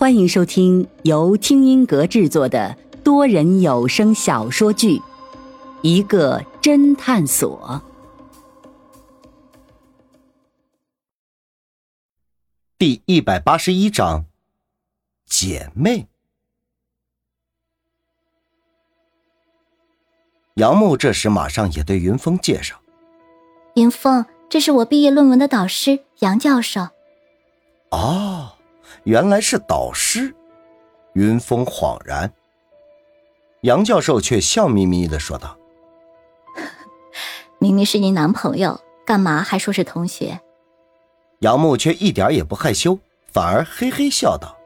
欢迎收听由听音阁制作的多人有声小说剧《一个侦探所》第一百八十一章，姐妹。杨木这时马上也对云峰介绍：“云峰，这是我毕业论文的导师杨教授。”哦。原来是导师，云峰恍然。杨教授却笑眯眯的说道：“ 明明是你男朋友，干嘛还说是同学？”杨木却一点也不害羞，反而嘿嘿笑道：“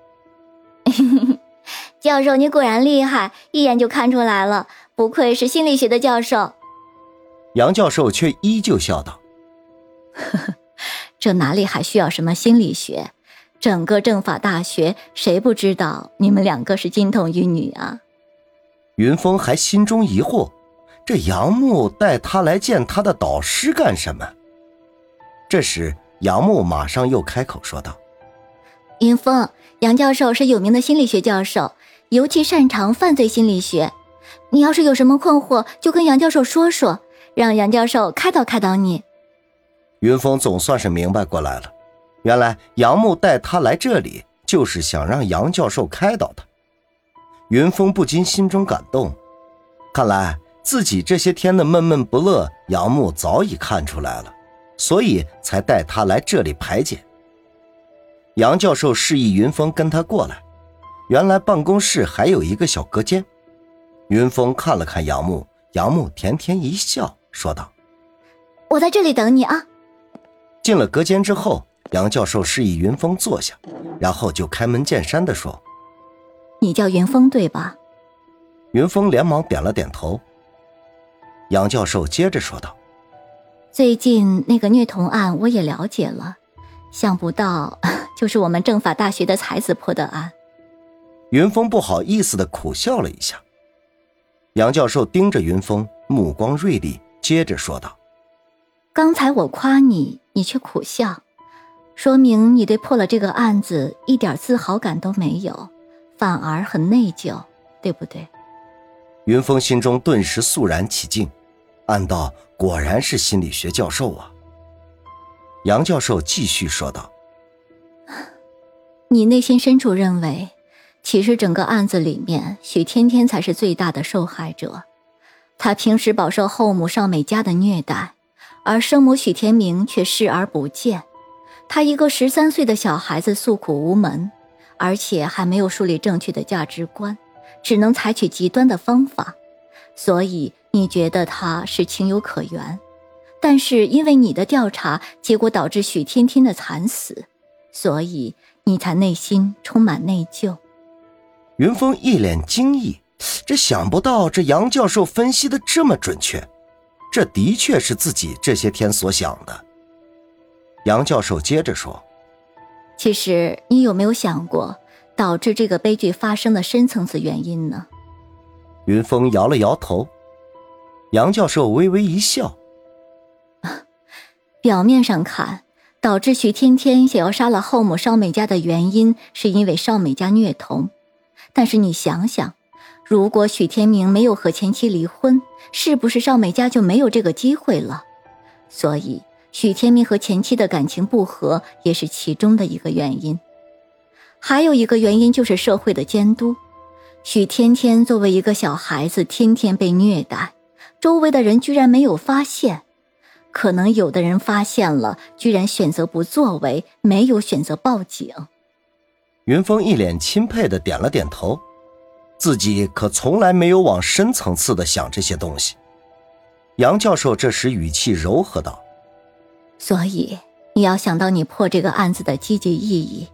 教授，你果然厉害，一眼就看出来了，不愧是心理学的教授。”杨教授却依旧笑道：“呵呵，这哪里还需要什么心理学？”整个政法大学，谁不知道你们两个是金童玉女啊？云峰还心中疑惑，这杨木带他来见他的导师干什么？这时，杨木马上又开口说道：“云峰，杨教授是有名的心理学教授，尤其擅长犯罪心理学。你要是有什么困惑，就跟杨教授说说，让杨教授开导开导你。”云峰总算是明白过来了。原来杨木带他来这里，就是想让杨教授开导他。云峰不禁心中感动，看来自己这些天的闷闷不乐，杨木早已看出来了，所以才带他来这里排解。杨教授示意云峰跟他过来。原来办公室还有一个小隔间。云峰看了看杨木，杨木甜甜一笑，说道：“我在这里等你啊。”进了隔间之后。杨教授示意云峰坐下，然后就开门见山的说：“你叫云峰对吧？”云峰连忙点了点头。杨教授接着说道：“最近那个虐童案我也了解了，想不到 就是我们政法大学的才子破的案。”云峰不好意思的苦笑了一下。杨教授盯着云峰，目光锐利，接着说道：“刚才我夸你，你却苦笑。”说明你对破了这个案子一点自豪感都没有，反而很内疚，对不对？云峰心中顿时肃然起敬，暗道：果然是心理学教授啊。杨教授继续说道：“ 你内心深处认为，其实整个案子里面，许天天才是最大的受害者。他平时饱受后母邵美嘉的虐待，而生母许天明却视而不见。”他一个十三岁的小孩子诉苦无门，而且还没有树立正确的价值观，只能采取极端的方法，所以你觉得他是情有可原。但是因为你的调查结果导致许天天的惨死，所以你才内心充满内疚。云峰一脸惊异，这想不到这杨教授分析的这么准确，这的确是自己这些天所想的。杨教授接着说：“其实，你有没有想过导致这个悲剧发生的深层次原因呢？”云峰摇了摇头。杨教授微微一笑：“表面上看，导致徐天天想要杀了后母邵美嘉的原因，是因为邵美嘉虐童。但是你想想，如果许天明没有和前妻离婚，是不是邵美嘉就没有这个机会了？所以。”许天明和前妻的感情不和也是其中的一个原因，还有一个原因就是社会的监督。许天天作为一个小孩子，天天被虐待，周围的人居然没有发现，可能有的人发现了，居然选择不作为，没有选择报警。云峰一脸钦佩的点了点头，自己可从来没有往深层次的想这些东西。杨教授这时语气柔和道。所以你要想到你破这个案子的积极意义。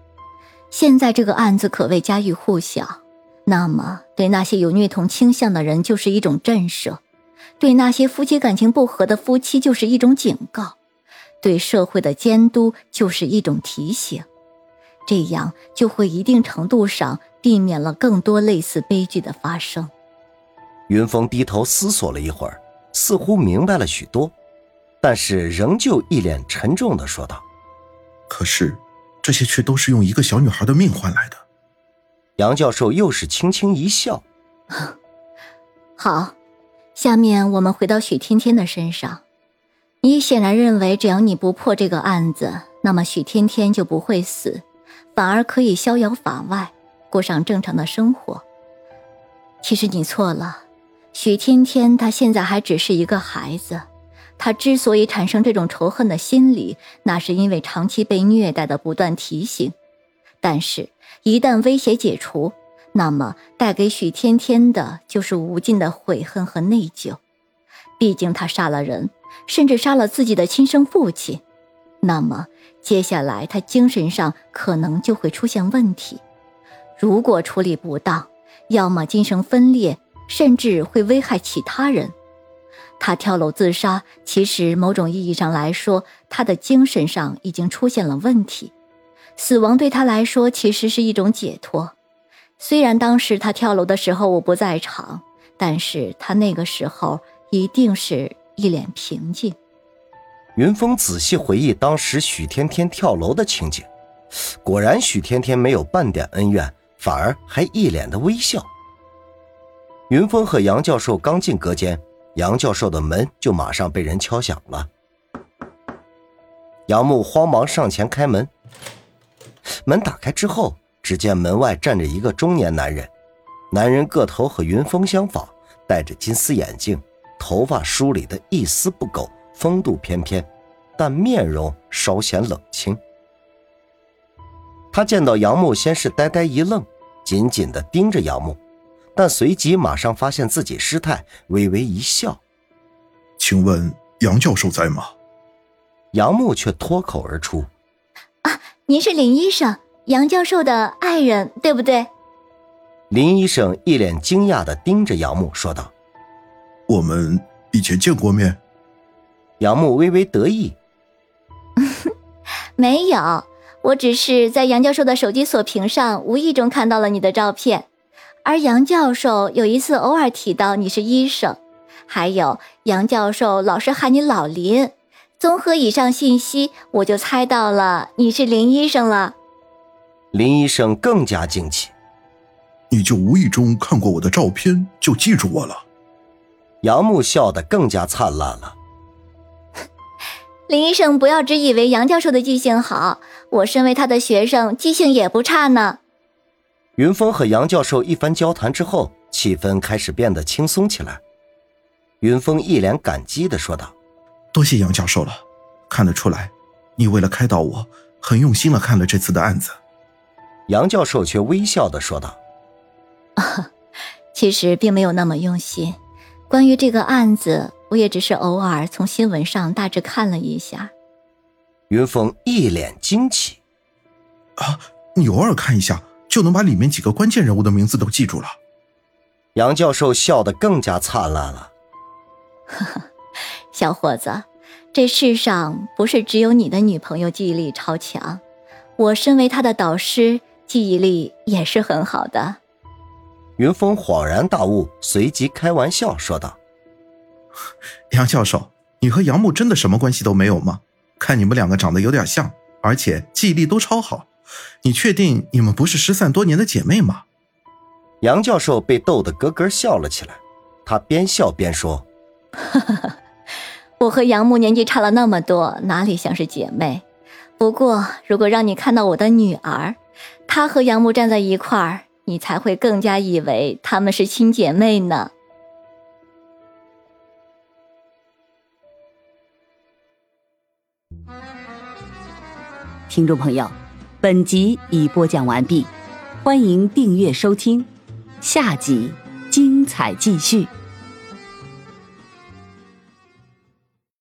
现在这个案子可谓家喻户晓，那么对那些有虐童倾向的人就是一种震慑，对那些夫妻感情不和的夫妻就是一种警告，对社会的监督就是一种提醒。这样就会一定程度上避免了更多类似悲剧的发生。云峰低头思索了一会儿，似乎明白了许多。但是仍旧一脸沉重的说道：“可是，这些却都是用一个小女孩的命换来的。杨教授又是轻轻一笑：“好，下面我们回到许天天的身上。你显然认为，只要你不破这个案子，那么许天天就不会死，反而可以逍遥法外，过上正常的生活。其实你错了，许天天他现在还只是一个孩子。”他之所以产生这种仇恨的心理，那是因为长期被虐待的不断提醒。但是，一旦威胁解除，那么带给许天天的就是无尽的悔恨和内疚。毕竟他杀了人，甚至杀了自己的亲生父亲。那么，接下来他精神上可能就会出现问题。如果处理不当，要么精神分裂，甚至会危害其他人。他跳楼自杀，其实某种意义上来说，他的精神上已经出现了问题。死亡对他来说其实是一种解脱。虽然当时他跳楼的时候我不在场，但是他那个时候一定是一脸平静。云峰仔细回忆当时许天天跳楼的情景，果然许天天没有半点恩怨，反而还一脸的微笑。云峰和杨教授刚进隔间。杨教授的门就马上被人敲响了，杨木慌忙上前开门。门打开之后，只见门外站着一个中年男人，男人个头和云峰相仿，戴着金丝眼镜，头发梳理的一丝不苟，风度翩翩，但面容稍显冷清。他见到杨木，先是呆呆一愣，紧紧的盯着杨木。但随即马上发现自己失态，微微一笑：“请问杨教授在吗？”杨木却脱口而出：“啊，您是林医生，杨教授的爱人，对不对？”林医生一脸惊讶的盯着杨木说道：“我们以前见过面。”杨木微微得意：“ 没有，我只是在杨教授的手机锁屏上无意中看到了你的照片。”而杨教授有一次偶尔提到你是医生，还有杨教授老是喊你老林。综合以上信息，我就猜到了你是林医生了。林医生更加惊奇：“你就无意中看过我的照片，就记住我了？”杨木笑得更加灿烂了。林医生，不要只以为杨教授的记性好，我身为他的学生，记性也不差呢。云峰和杨教授一番交谈之后，气氛开始变得轻松起来。云峰一脸感激的说道：“多谢杨教授了，看得出来，你为了开导我，很用心的看了这次的案子。”杨教授却微笑的说道：“啊，其实并没有那么用心。关于这个案子，我也只是偶尔从新闻上大致看了一下。”云峰一脸惊奇：“啊，你偶尔看一下？”就能把里面几个关键人物的名字都记住了。杨教授笑得更加灿烂了。呵呵，小伙子，这世上不是只有你的女朋友记忆力超强，我身为她的导师，记忆力也是很好的。云峰恍然大悟，随即开玩笑说道：“杨教授，你和杨木真的什么关系都没有吗？看你们两个长得有点像，而且记忆力都超好。”你确定你们不是失散多年的姐妹吗？杨教授被逗得咯咯笑了起来，他边笑边说：“我和杨木年纪差了那么多，哪里像是姐妹？不过，如果让你看到我的女儿，她和杨木站在一块儿，你才会更加以为她们是亲姐妹呢。”听众朋友。本集已播讲完毕，欢迎订阅收听，下集精彩继续。